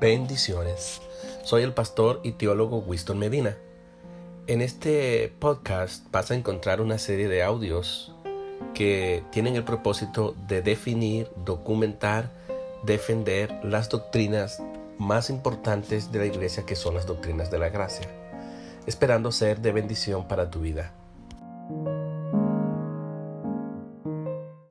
Bendiciones. Soy el pastor y teólogo Winston Medina. En este podcast vas a encontrar una serie de audios que tienen el propósito de definir, documentar, defender las doctrinas más importantes de la iglesia que son las doctrinas de la gracia, esperando ser de bendición para tu vida.